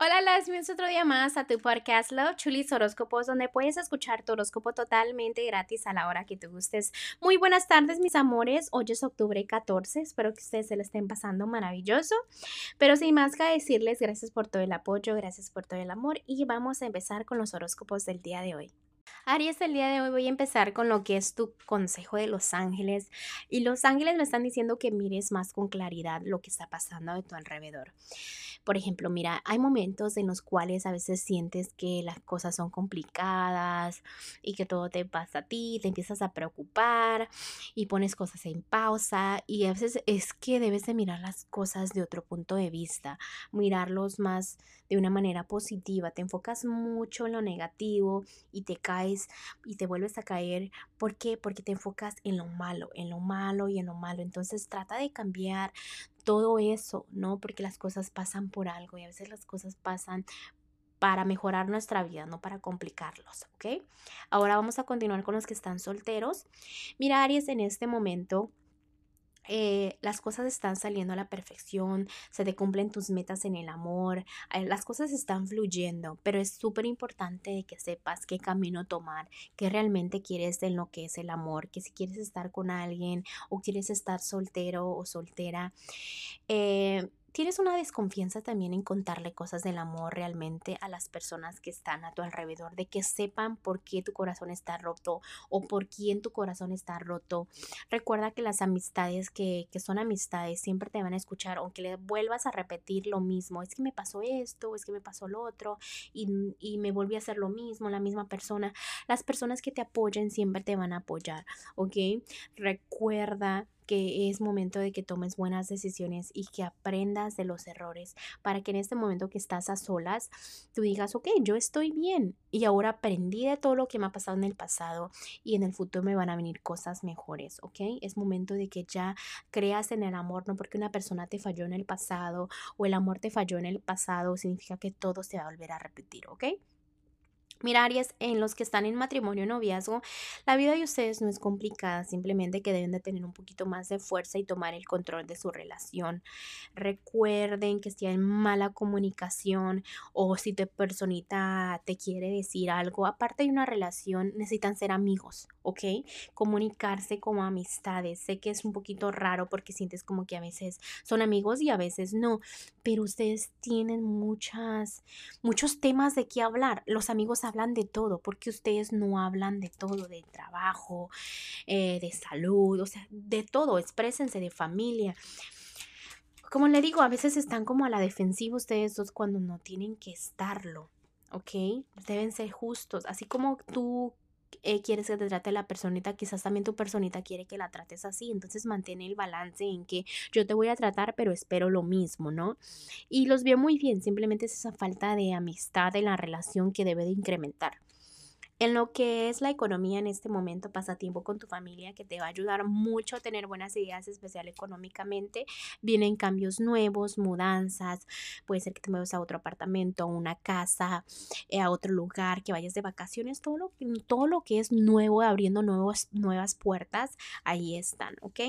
Hola, las bienvenidos otro día más a tu podcast Love Chulis Horóscopos, donde puedes escuchar tu horóscopo totalmente gratis a la hora que te gustes. Muy buenas tardes, mis amores. Hoy es octubre 14. Espero que ustedes se lo estén pasando maravilloso. Pero sin más que decirles, gracias por todo el apoyo, gracias por todo el amor y vamos a empezar con los horóscopos del día de hoy. Aries, el día de hoy voy a empezar con lo que es tu consejo de los ángeles. Y los ángeles me están diciendo que mires más con claridad lo que está pasando de tu alrededor. Por ejemplo, mira, hay momentos en los cuales a veces sientes que las cosas son complicadas y que todo te pasa a ti, te empiezas a preocupar y pones cosas en pausa y a veces es que debes de mirar las cosas de otro punto de vista, mirarlos más de una manera positiva, te enfocas mucho en lo negativo y te caes y te vuelves a caer. ¿Por qué? Porque te enfocas en lo malo, en lo malo y en lo malo. Entonces trata de cambiar todo eso, ¿no? Porque las cosas pasan por algo y a veces las cosas pasan para mejorar nuestra vida, no para complicarlos, ¿ok? Ahora vamos a continuar con los que están solteros. Mira, Aries, en este momento eh, las cosas están saliendo a la perfección, se te cumplen tus metas en el amor, eh, las cosas están fluyendo, pero es súper importante que sepas qué camino tomar, qué realmente quieres en lo que es el amor, que si quieres estar con alguien o quieres estar soltero o soltera. Eh, tienes una desconfianza también en contarle cosas del amor realmente a las personas que están a tu alrededor, de que sepan por qué tu corazón está roto o por quién tu corazón está roto. Recuerda que las amistades que, que son amistades siempre te van a escuchar, aunque le vuelvas a repetir lo mismo, es que me pasó esto, es que me pasó lo otro y, y me volví a hacer lo mismo, la misma persona. Las personas que te apoyen siempre te van a apoyar, ¿ok? Recuerda que es momento de que tomes buenas decisiones y que aprendas de los errores para que en este momento que estás a solas, tú digas, ok, yo estoy bien y ahora aprendí de todo lo que me ha pasado en el pasado y en el futuro me van a venir cosas mejores, ok. Es momento de que ya creas en el amor, no porque una persona te falló en el pasado o el amor te falló en el pasado, significa que todo se va a volver a repetir, ok. Mira, Aries, en los que están en matrimonio o noviazgo, la vida de ustedes no es complicada, simplemente que deben de tener un poquito más de fuerza y tomar el control de su relación. Recuerden que si hay mala comunicación o si tu personita te quiere decir algo, aparte de una relación, necesitan ser amigos, ¿ok? Comunicarse como amistades. Sé que es un poquito raro porque sientes como que a veces son amigos y a veces no, pero ustedes tienen muchas, muchos temas de qué hablar. Los amigos hablan de todo, porque ustedes no hablan de todo, de trabajo, eh, de salud, o sea, de todo, exprésense de familia. Como le digo, a veces están como a la defensiva ustedes dos cuando no tienen que estarlo, ¿ok? Deben ser justos, así como tú eh, quieres que te trate la personita, quizás también tu personita quiere que la trates así. Entonces mantén el balance en que yo te voy a tratar, pero espero lo mismo, ¿no? Y los veo muy bien, simplemente es esa falta de amistad en la relación que debe de incrementar. En lo que es la economía en este momento, pasa tiempo con tu familia que te va a ayudar mucho a tener buenas ideas, especial económicamente. Vienen cambios nuevos, mudanzas, puede ser que te muevas a otro apartamento, a una casa, eh, a otro lugar, que vayas de vacaciones, todo lo, todo lo que es nuevo, abriendo nuevas puertas, ahí están, ¿ok?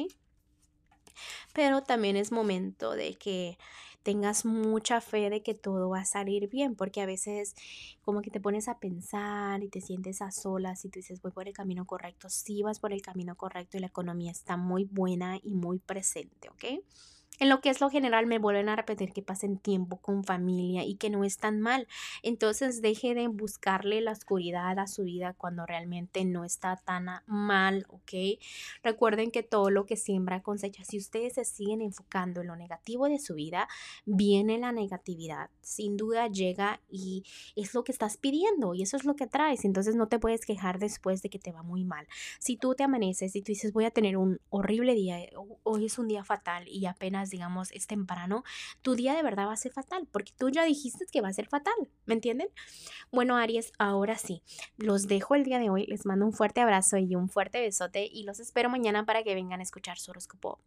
Pero también es momento de que tengas mucha fe de que todo va a salir bien, porque a veces como que te pones a pensar y te sientes a solas y tú dices, voy por el camino correcto, sí vas por el camino correcto y la economía está muy buena y muy presente, ¿ok? En lo que es lo general me vuelven a repetir que pasen tiempo con familia y que no es tan mal. Entonces deje de buscarle la oscuridad a su vida cuando realmente no está tan mal, ¿ok? Recuerden que todo lo que siembra cosecha. Si ustedes se siguen enfocando en lo negativo de su vida, viene la negatividad. Sin duda llega y es lo que estás pidiendo y eso es lo que traes. Entonces no te puedes quejar después de que te va muy mal. Si tú te amaneces y tú dices voy a tener un horrible día, hoy es un día fatal y apenas digamos, es temprano, tu día de verdad va a ser fatal, porque tú ya dijiste que va a ser fatal, ¿me entienden? Bueno, Aries, ahora sí, los dejo el día de hoy, les mando un fuerte abrazo y un fuerte besote y los espero mañana para que vengan a escuchar su horóscopo.